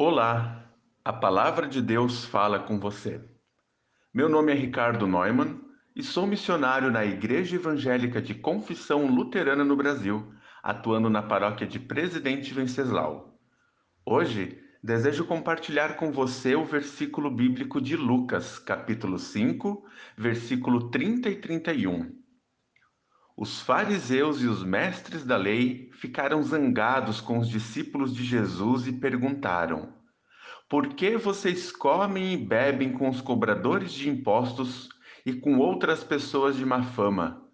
Olá, a palavra de Deus fala com você. Meu nome é Ricardo Neumann e sou missionário na Igreja Evangélica de Confissão Luterana no Brasil, atuando na paróquia de Presidente Venceslau. Hoje, desejo compartilhar com você o versículo bíblico de Lucas, capítulo 5, versículo 30 e 31. Os fariseus e os mestres da lei ficaram zangados com os discípulos de Jesus e perguntaram: Por que vocês comem e bebem com os cobradores de impostos e com outras pessoas de má fama?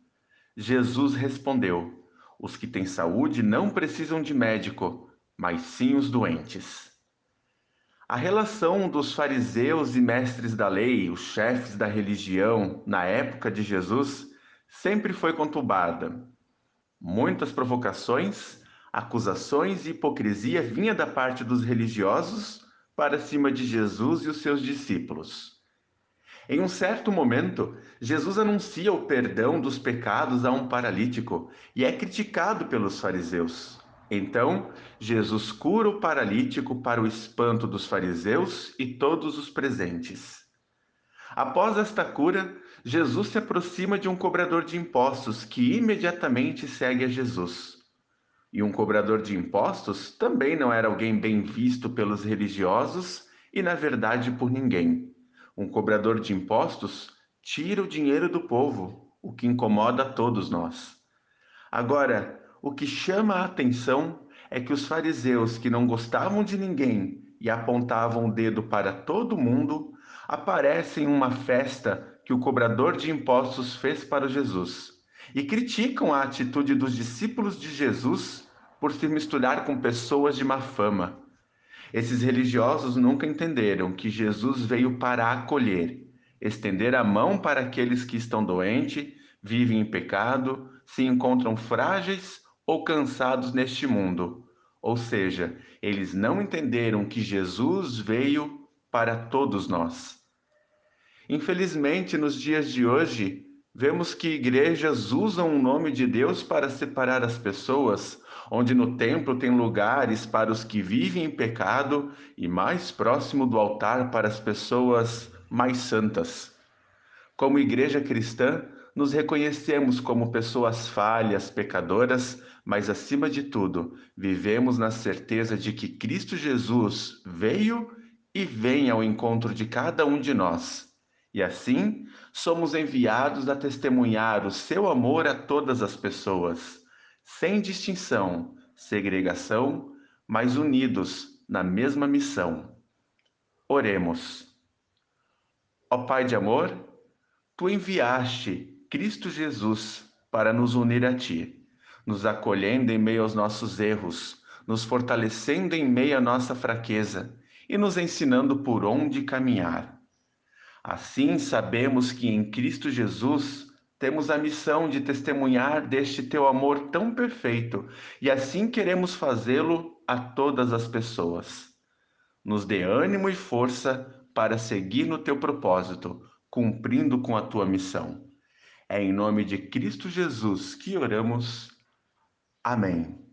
Jesus respondeu: Os que têm saúde não precisam de médico, mas sim os doentes. A relação dos fariseus e mestres da lei, os chefes da religião, na época de Jesus, sempre foi conturbada. Muitas provocações, acusações e hipocrisia vinha da parte dos religiosos para cima de Jesus e os seus discípulos. Em um certo momento, Jesus anuncia o perdão dos pecados a um paralítico e é criticado pelos fariseus. Então, Jesus cura o paralítico para o espanto dos fariseus e todos os presentes. Após esta cura, Jesus se aproxima de um cobrador de impostos que imediatamente segue a Jesus. E um cobrador de impostos também não era alguém bem visto pelos religiosos e, na verdade, por ninguém. Um cobrador de impostos tira o dinheiro do povo, o que incomoda a todos nós. Agora, o que chama a atenção é que os fariseus, que não gostavam de ninguém e apontavam o dedo para todo mundo, aparecem em uma festa que o cobrador de impostos fez para Jesus e criticam a atitude dos discípulos de Jesus por se misturar com pessoas de má fama. Esses religiosos nunca entenderam que Jesus veio para acolher, estender a mão para aqueles que estão doentes, vivem em pecado, se encontram frágeis ou cansados neste mundo. Ou seja, eles não entenderam que Jesus veio para todos nós. Infelizmente, nos dias de hoje, vemos que igrejas usam o nome de Deus para separar as pessoas, onde no templo tem lugares para os que vivem em pecado e mais próximo do altar para as pessoas mais santas. Como igreja cristã, nos reconhecemos como pessoas falhas, pecadoras, mas acima de tudo, vivemos na certeza de que Cristo Jesus veio e vem ao encontro de cada um de nós e assim, somos enviados a testemunhar o seu amor a todas as pessoas, sem distinção, segregação, mas unidos na mesma missão. Oremos. Ó Pai de amor, tu enviaste Cristo Jesus para nos unir a ti, nos acolhendo em meio aos nossos erros, nos fortalecendo em meio à nossa fraqueza e nos ensinando por onde caminhar. Assim, sabemos que em Cristo Jesus temos a missão de testemunhar deste teu amor tão perfeito e assim queremos fazê-lo a todas as pessoas. Nos dê ânimo e força para seguir no teu propósito, cumprindo com a tua missão. É em nome de Cristo Jesus que oramos. Amém.